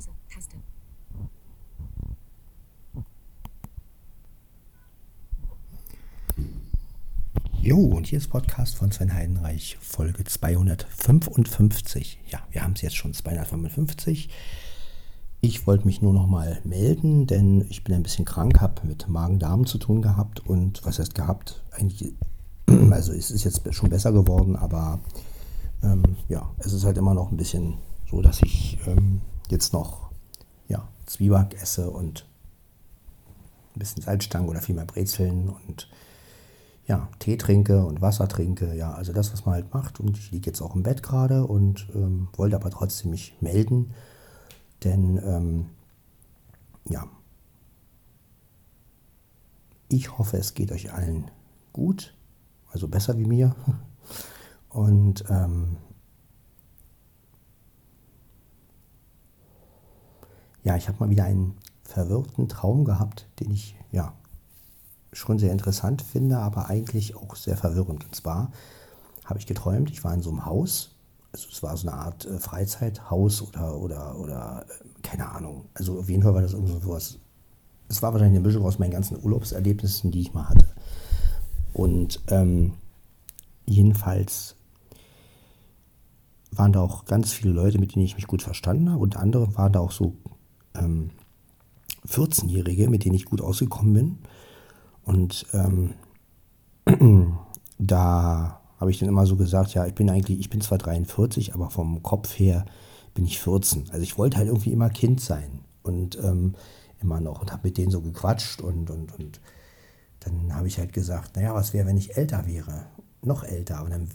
Pause. Taste. Jo, und hier ist Podcast von Sven Heidenreich, Folge 255. Ja, wir haben es jetzt schon 255. Ich wollte mich nur noch mal melden, denn ich bin ein bisschen krank, habe mit Magen-Darm zu tun gehabt und was heißt gehabt? Eigentlich, also es ist jetzt schon besser geworden, aber ähm, ja, es ist halt immer noch ein bisschen so, dass ich ähm, jetzt noch ja, Zwieback esse und ein bisschen Salzstangen oder viel mehr Brezeln und ja, Tee trinke und Wasser trinke. Ja, also das, was man halt macht. Und ich liege jetzt auch im Bett gerade und ähm, wollte aber trotzdem mich melden, denn ähm, ja, ich hoffe, es geht euch allen gut, also besser wie mir. Und ähm, ja, ich habe mal wieder einen verwirrten Traum gehabt, den ich ja schon sehr interessant finde, aber eigentlich auch sehr verwirrend. Und zwar habe ich geträumt, ich war in so einem Haus, also es war so eine Art äh, Freizeithaus oder, oder, oder äh, keine Ahnung. Also auf jeden Fall war das irgendwas. Es war wahrscheinlich eine Mischung aus meinen ganzen Urlaubserlebnissen, die ich mal hatte. Und ähm, jedenfalls waren da auch ganz viele Leute, mit denen ich mich gut verstanden habe. Unter anderem waren da auch so ähm, 14-Jährige, mit denen ich gut ausgekommen bin. Und ähm, da habe ich dann immer so gesagt, ja, ich bin eigentlich, ich bin zwar 43, aber vom Kopf her bin ich 14. Also ich wollte halt irgendwie immer Kind sein und ähm, immer noch und habe mit denen so gequatscht und, und, und dann habe ich halt gesagt, naja, was wäre, wenn ich älter wäre? Noch älter. Und dann,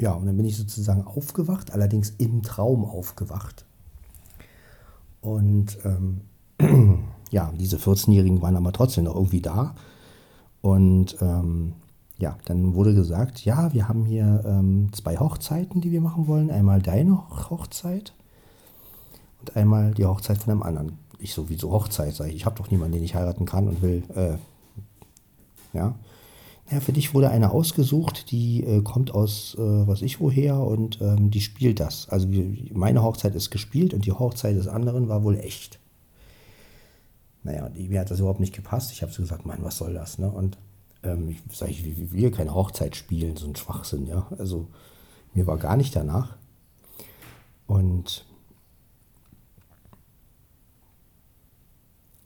ja, und dann bin ich sozusagen aufgewacht, allerdings im Traum aufgewacht. Und ähm, ja, diese 14-Jährigen waren aber trotzdem noch irgendwie da. Und ähm, ja, dann wurde gesagt, ja, wir haben hier ähm, zwei Hochzeiten, die wir machen wollen. Einmal deine Hochzeit und einmal die Hochzeit von einem anderen. Ich sowieso Hochzeit, sage ich. Ich habe doch niemanden, den ich heiraten kann und will. Äh, ja. Naja, für dich wurde eine ausgesucht, die äh, kommt aus äh, was ich woher und ähm, die spielt das. Also meine Hochzeit ist gespielt und die Hochzeit des anderen war wohl echt. Naja, die, mir hat das überhaupt nicht gepasst. Ich habe so gesagt, Mann, was soll das? Ne? Und ähm, ich sage, ich will keine Hochzeit spielen, so ein Schwachsinn, ja. Also mir war gar nicht danach. Und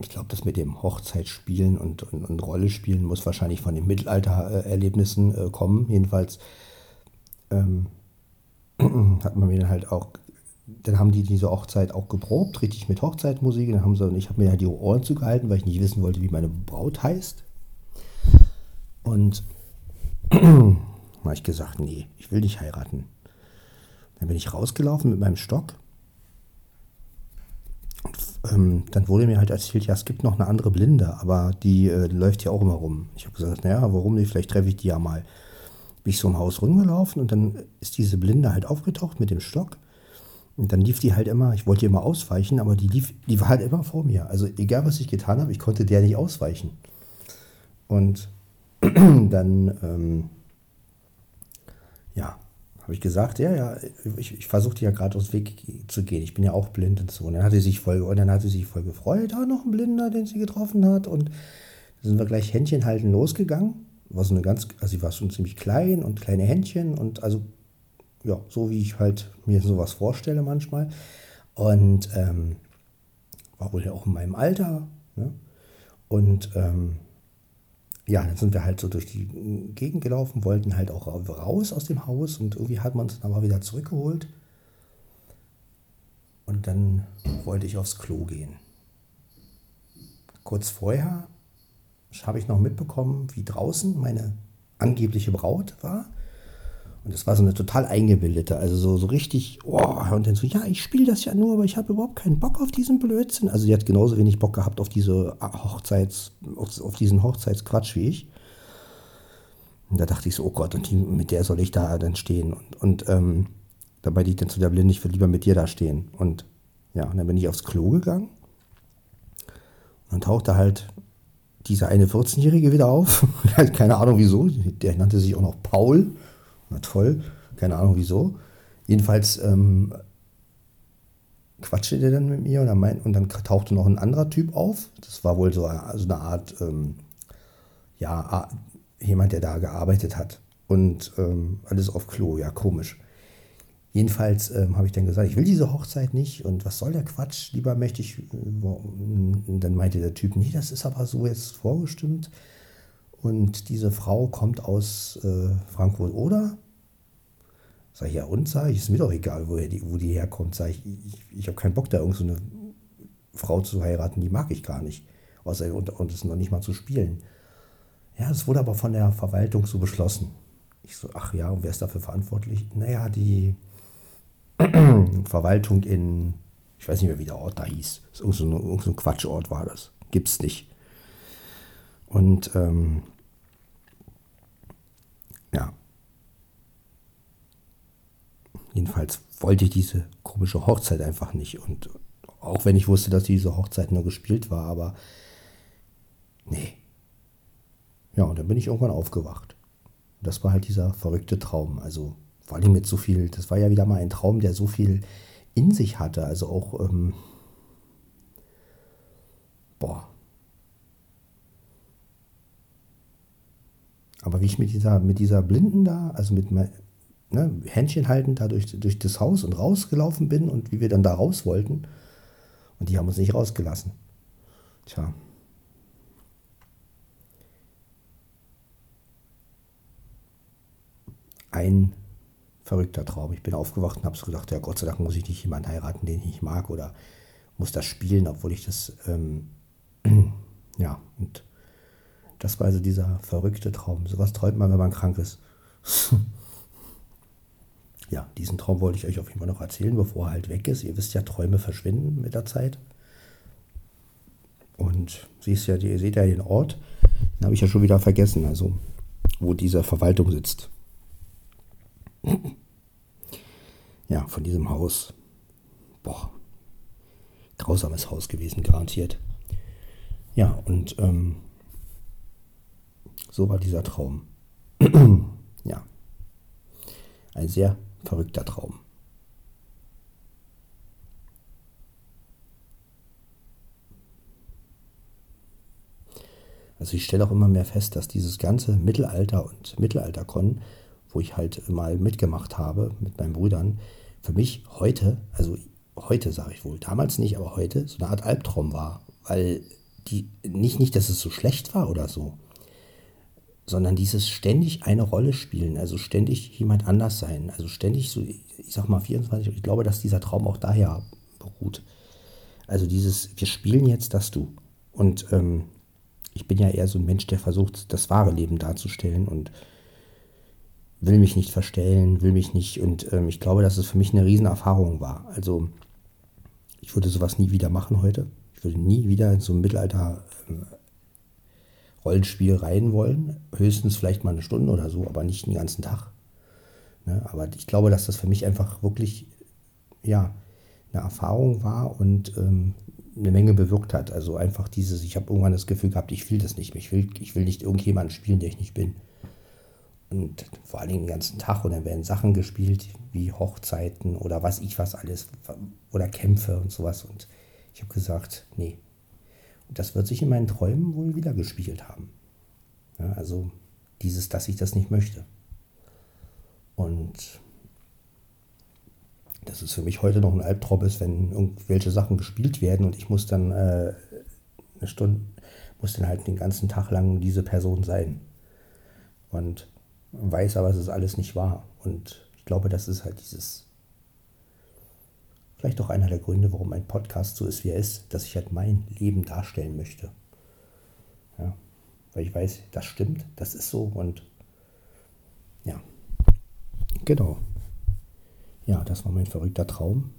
ich glaube, das mit dem Hochzeitsspielen und, und, und Rolle spielen muss wahrscheinlich von den Mittelaltererlebnissen äh, kommen. Jedenfalls ähm, hat man mir dann halt auch, dann haben die diese Hochzeit auch geprobt, richtig mit Hochzeitmusik. Dann haben sie, und ich habe mir halt die Ohren zugehalten, weil ich nicht wissen wollte, wie meine Braut heißt. Und habe ich gesagt, nee, ich will nicht heiraten. Dann bin ich rausgelaufen mit meinem Stock. Ähm, dann wurde mir halt erzählt, ja, es gibt noch eine andere Blinde, aber die äh, läuft ja auch immer rum. Ich habe gesagt, naja, warum nicht? Vielleicht treffe ich die ja mal. Bin ich so im Haus rumgelaufen und dann ist diese Blinde halt aufgetaucht mit dem Stock. Und dann lief die halt immer, ich wollte immer ausweichen, aber die lief, die war halt immer vor mir. Also egal was ich getan habe, ich konnte der nicht ausweichen. Und dann, ähm, ja, habe ich gesagt, ja, ja, ich, ich versuchte ja gerade aus dem Weg zu gehen. Ich bin ja auch blind und so. Und dann hat sie sich voll, und dann hat sie sich voll gefreut, da noch ein Blinder, den sie getroffen hat. Und dann sind wir gleich Händchen halten losgegangen. War so eine ganz, also sie war schon ziemlich klein und kleine Händchen und also, ja, so wie ich halt mir sowas vorstelle manchmal. Und ähm, war wohl ja auch in meinem Alter. Ne? Und ähm, ja, dann sind wir halt so durch die Gegend gelaufen, wollten halt auch raus aus dem Haus und irgendwie hat man uns dann aber wieder zurückgeholt. Und dann wollte ich aufs Klo gehen. Kurz vorher habe ich noch mitbekommen, wie draußen meine angebliche Braut war. Und das war so eine total eingebildete, also so, so richtig, oh, und dann so, ja, ich spiele das ja nur, aber ich habe überhaupt keinen Bock auf diesen Blödsinn. Also die hat genauso wenig Bock gehabt auf diese Hochzeits, auf, auf diesen Hochzeitsquatsch wie ich. Und da dachte ich so, oh Gott, und die, mit der soll ich da dann stehen. Und, und ähm, dabei liegt dann zu der Blinde, ich will lieber mit dir da stehen. Und ja, und dann bin ich aufs Klo gegangen. Und dann tauchte halt dieser eine 14-Jährige wieder auf. Keine Ahnung wieso. Der nannte sich auch noch Paul. Na toll, keine Ahnung wieso. Jedenfalls ähm, quatschte der dann mit mir und dann, mein, und dann tauchte noch ein anderer Typ auf. Das war wohl so eine, also eine Art, ähm, ja, jemand, der da gearbeitet hat. Und ähm, alles auf Klo, ja, komisch. Jedenfalls ähm, habe ich dann gesagt, ich will diese Hochzeit nicht und was soll der Quatsch? Lieber möchte ich. Äh, dann meinte der Typ, nee, das ist aber so jetzt vorgestimmt. Und diese Frau kommt aus äh, Frankfurt oder? Sag ich, ja, und sag ich, ist mir doch egal, woher die, wo die herkommt. Sag ich, ich, ich habe keinen Bock, da irgendeine so Frau zu heiraten, die mag ich gar nicht. Außer und, und es noch nicht mal zu spielen. Ja, es wurde aber von der Verwaltung so beschlossen. Ich so, ach ja, und wer ist dafür verantwortlich? Naja, die Verwaltung in, ich weiß nicht mehr, wie der Ort da hieß. Irgend so ein Quatschort war das. Gibt's nicht. Und ähm, ja. Jedenfalls wollte ich diese komische Hochzeit einfach nicht. Und auch wenn ich wusste, dass diese Hochzeit nur gespielt war, aber nee. Ja, und dann bin ich irgendwann aufgewacht. Das war halt dieser verrückte Traum. Also vor allem mit so viel, das war ja wieder mal ein Traum, der so viel in sich hatte. Also auch, ähm, boah. Aber wie ich mit dieser, mit dieser Blinden da, also mit ne, Händchen halten, da durch, durch das Haus und rausgelaufen bin und wie wir dann da raus wollten. Und die haben uns nicht rausgelassen. Tja. Ein verrückter Traum. Ich bin aufgewacht und habe so gedacht, ja Gott sei Dank muss ich nicht jemanden heiraten, den ich nicht mag oder muss das spielen, obwohl ich das, ähm, ja, und das war also dieser verrückte Traum. Sowas träumt man, wenn man krank ist. ja, diesen Traum wollte ich euch auf jeden Fall noch erzählen, bevor er halt weg ist. Ihr wisst ja, Träume verschwinden mit der Zeit. Und siehst ja, ihr seht ja den Ort, den habe ich ja schon wieder vergessen, also wo diese Verwaltung sitzt. Ja, von diesem Haus. Boah. Grausames Haus gewesen, garantiert. Ja, und ähm, so war dieser Traum. ja. Ein sehr verrückter Traum. Also ich stelle auch immer mehr fest, dass dieses ganze Mittelalter und Mittelalterkon wo ich halt mal mitgemacht habe mit meinen Brüdern, für mich heute, also heute sage ich wohl, damals nicht, aber heute so eine Art Albtraum war. Weil die, nicht, nicht, dass es so schlecht war oder so, sondern dieses ständig eine Rolle spielen, also ständig jemand anders sein, also ständig so, ich sag mal 24, ich glaube, dass dieser Traum auch daher beruht. Also dieses, wir spielen jetzt das Du. Und ähm, ich bin ja eher so ein Mensch, der versucht, das wahre Leben darzustellen und will mich nicht verstellen, will mich nicht. Und ähm, ich glaube, dass es für mich eine Riesenerfahrung war. Also ich würde sowas nie wieder machen heute. Ich würde nie wieder in so ein Mittelalter ähm, Rollenspiel rein wollen. Höchstens vielleicht mal eine Stunde oder so, aber nicht den ganzen Tag. Ne? Aber ich glaube, dass das für mich einfach wirklich ja, eine Erfahrung war und ähm, eine Menge bewirkt hat. Also einfach dieses, ich habe irgendwann das Gefühl gehabt, ich will das nicht. Ich will, ich will nicht irgendjemanden spielen, der ich nicht bin und vor allen Dingen den ganzen Tag und dann werden Sachen gespielt wie Hochzeiten oder was ich was alles oder Kämpfe und sowas und ich habe gesagt, nee. Das wird sich in meinen Träumen wohl wieder gespielt haben. Ja, also dieses, dass ich das nicht möchte. Und dass es für mich heute noch ein Albtraum ist, wenn irgendwelche Sachen gespielt werden und ich muss dann äh, eine Stunde, muss dann halt den ganzen Tag lang diese Person sein. Und weiß aber, es ist alles nicht wahr. Und ich glaube, das ist halt dieses, vielleicht auch einer der Gründe, warum ein Podcast so ist, wie er ist, dass ich halt mein Leben darstellen möchte. Ja, weil ich weiß, das stimmt, das ist so und ja, genau. Ja, das war mein verrückter Traum.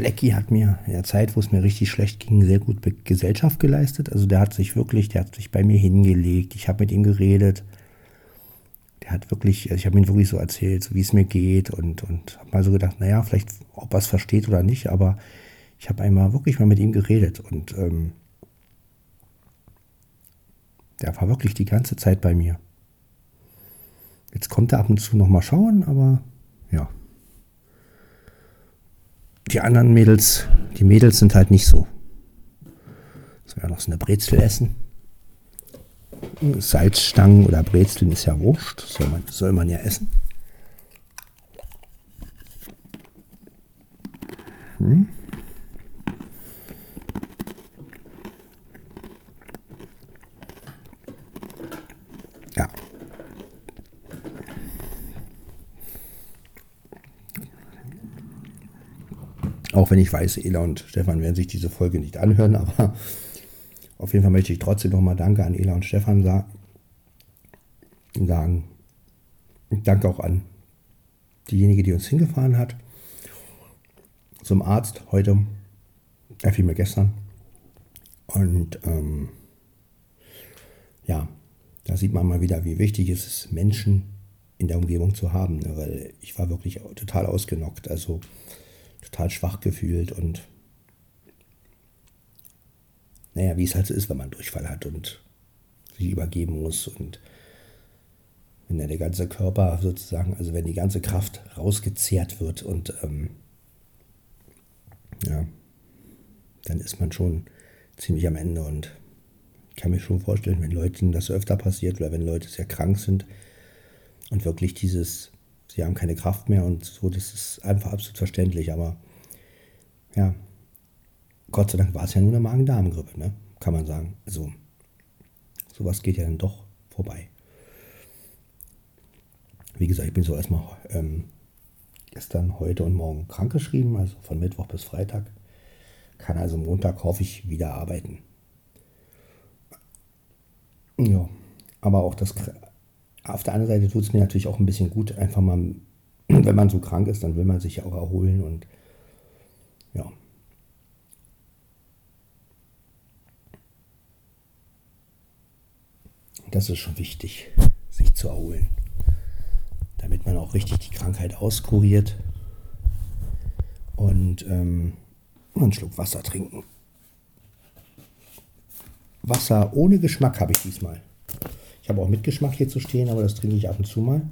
Blackie hat mir in der Zeit, wo es mir richtig schlecht ging, sehr gut Gesellschaft geleistet. Also der hat sich wirklich, der hat sich bei mir hingelegt. Ich habe mit ihm geredet. Der hat wirklich, also ich habe ihm wirklich so erzählt, so wie es mir geht und, und habe mal so gedacht, naja, vielleicht, ob er es versteht oder nicht, aber ich habe einmal wirklich mal mit ihm geredet und ähm, Der war wirklich die ganze Zeit bei mir. Jetzt kommt er ab und zu noch mal schauen, aber ja. Die anderen Mädels, die Mädels sind halt nicht so. Werden wir noch so eine Brezel essen. Salzstangen oder Brezeln ist ja wurscht. Soll man, soll man ja essen. Hm. Auch wenn ich weiß, Ela und Stefan werden sich diese Folge nicht anhören, aber auf jeden Fall möchte ich trotzdem nochmal Danke an Ela und Stefan sagen. Danke auch an diejenige, die uns hingefahren hat zum Arzt heute, äh, vielmehr gestern. Und ähm, ja, da sieht man mal wieder, wie wichtig es ist, Menschen in der Umgebung zu haben. Ne? Weil ich war wirklich total ausgenockt, also total schwach gefühlt und naja, wie es halt so ist, wenn man Durchfall hat und sich übergeben muss und wenn der ganze Körper sozusagen, also wenn die ganze Kraft rausgezehrt wird und ähm, ja, dann ist man schon ziemlich am Ende und ich kann mir schon vorstellen, wenn Leuten das öfter passiert oder wenn Leute sehr krank sind und wirklich dieses, sie haben keine Kraft mehr und so, das ist einfach absolut verständlich, aber ja, Gott sei Dank war es ja nur eine Magen-Darm-Grippe, ne? kann man sagen. Also, sowas geht ja dann doch vorbei. Wie gesagt, ich bin so erstmal ähm, gestern, heute und morgen krankgeschrieben, also von Mittwoch bis Freitag. Kann also Montag, hoffe ich, wieder arbeiten. Ja, aber auch das, auf der anderen Seite tut es mir natürlich auch ein bisschen gut, einfach mal, wenn man so krank ist, dann will man sich ja auch erholen und ja. Das ist schon wichtig, sich zu erholen damit man auch richtig die Krankheit auskuriert. Und ähm, einen Schluck Wasser trinken. Wasser ohne Geschmack habe ich diesmal. Habe auch mit Geschmack hier zu stehen, aber das trinke ich ab und zu mal.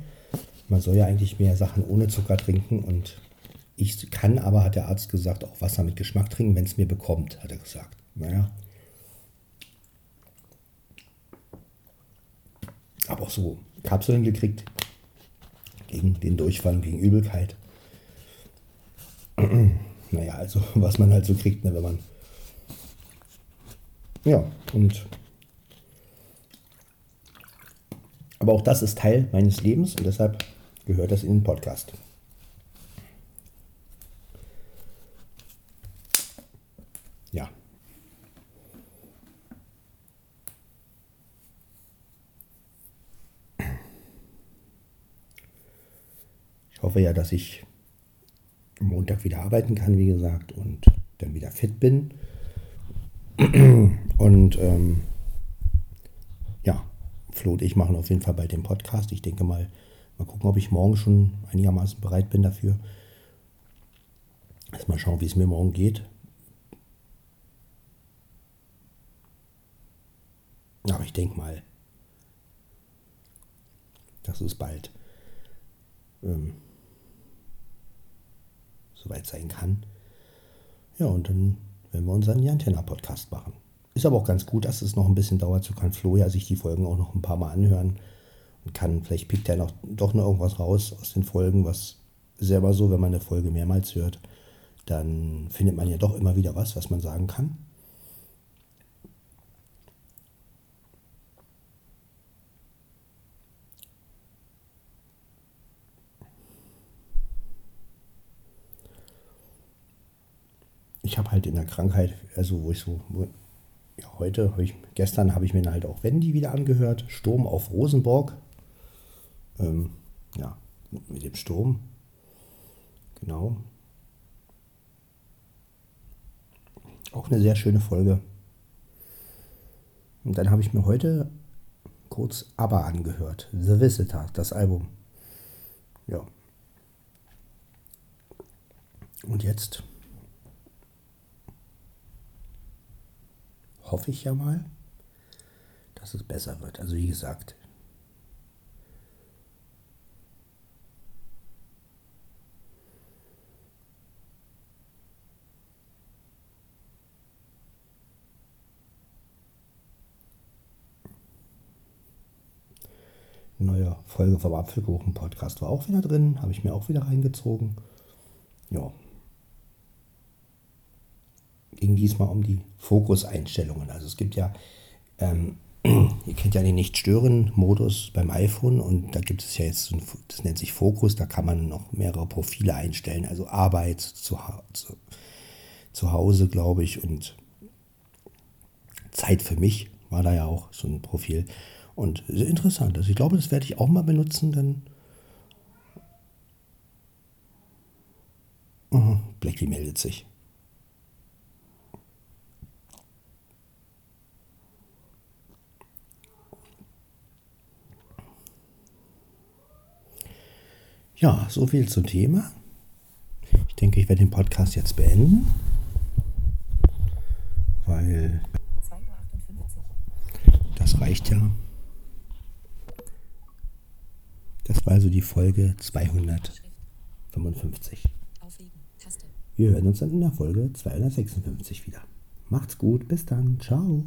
Man soll ja eigentlich mehr Sachen ohne Zucker trinken und ich kann aber, hat der Arzt gesagt, auch Wasser mit Geschmack trinken, wenn es mir bekommt, hat er gesagt. Naja. Aber auch so Kapseln gekriegt, gegen den Durchfall und gegen Übelkeit. naja, also was man halt so kriegt, ne, wenn man. Ja, und. Aber auch das ist Teil meines Lebens und deshalb gehört das in den Podcast. Ja. Ich hoffe ja, dass ich am Montag wieder arbeiten kann, wie gesagt, und dann wieder fit bin. Und ähm, Flo und ich machen auf jeden Fall bei dem Podcast. Ich denke mal, mal gucken, ob ich morgen schon einigermaßen bereit bin dafür. Erstmal schauen, wie es mir morgen geht. Aber ich denke mal, dass es bald ähm, soweit sein kann. Ja, und dann werden wir unseren Jantenna-Podcast machen. Ist aber auch ganz gut, dass es noch ein bisschen dauert. So kann Flo ja sich die Folgen auch noch ein paar Mal anhören und kann, vielleicht pickt er noch, doch noch irgendwas raus aus den Folgen, was selber so, wenn man eine Folge mehrmals hört, dann findet man ja doch immer wieder was, was man sagen kann. ich habe halt in der Krankheit, also wo ich so, heute, hab ich, gestern habe ich mir halt auch Wendy wieder angehört, Sturm auf Rosenborg. Ähm, ja, mit dem Sturm. Genau. Auch eine sehr schöne Folge. Und dann habe ich mir heute kurz ABBA angehört. The Visitor, das Album. Ja. Und jetzt hoffe ich ja mal, dass es besser wird. Also wie gesagt, neue Folge vom Apfelkuchen-Podcast war auch wieder drin, habe ich mir auch wieder reingezogen. Ja. Ging diesmal um die Fokuseinstellungen. Also es gibt ja, ähm, ihr kennt ja den Nicht-Stören-Modus beim iPhone und da gibt es ja jetzt, das nennt sich Fokus, da kann man noch mehrere Profile einstellen, also Arbeit zu, zu, zu Hause, glaube ich, und Zeit für mich war da ja auch so ein Profil. Und interessant. Also ich glaube, das werde ich auch mal benutzen, denn uh, Blackie meldet sich. Ja, so viel zum Thema. Ich denke, ich werde den Podcast jetzt beenden, weil das reicht ja. Das war also die Folge 255. Wir hören uns dann in der Folge 256 wieder. Macht's gut, bis dann, ciao.